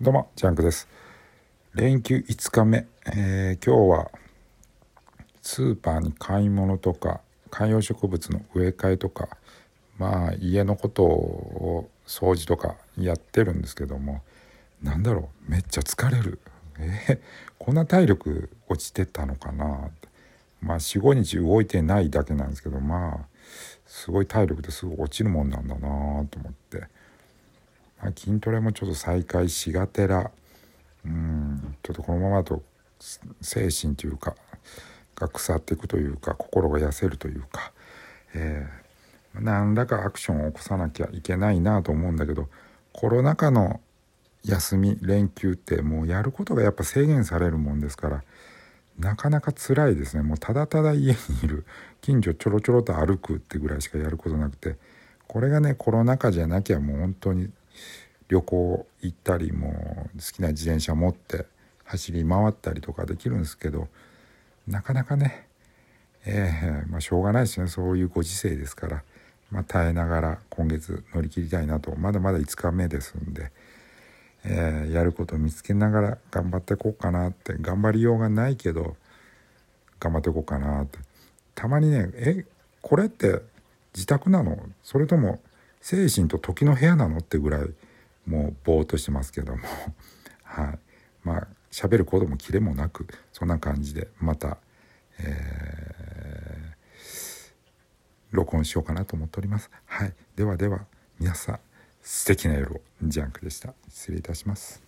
どうもジャンクです。連休5日目、えー、今日はスーパーに買い物とか観葉植物の植え替えとかまあ家のことを掃除とかやってるんですけどもなんだろうめっちゃ疲れる。えー、こんな体力落ちてたのかなまあ45日動いてないだけなんですけどまあすごい体力ですぐ落ちるもんなんだなと思って。まあ、筋トレもちょっと再開しがてらうんちょっとこのままだと精神というかが腐っていくというか心が痩せるというか、えー、何らかアクションを起こさなきゃいけないなと思うんだけどコロナ禍の休み連休ってもうやることがやっぱ制限されるもんですからなかなか辛いですね。もうただただ家にいる。近所ちょろちょろと歩くってぐらいしかやることなくて。これがねコロナ禍じゃなきゃもう本当に旅行行ったりも好きな自転車持って走り回ったりとかできるんですけどなかなかねえー、まあしょうがないですね。そういうご時世ですから、まあ、耐えながら今月乗り切りたいなと。まだまだ5日目ですんで、えー、やることを見つけながら頑張っていこうかなって。頑張りようがないけど頑張っていこうかなって。たまにねえこれって自宅なの？それとも精神と時の部屋なのってぐらいもうぼーっとしてますけども。はい。まあ喋ることもキレもなくそんな感じでまた、えー、録音しようかなと思っております。はい。ではでは皆さん。素敵な夜をジャンクでした。失礼いたします。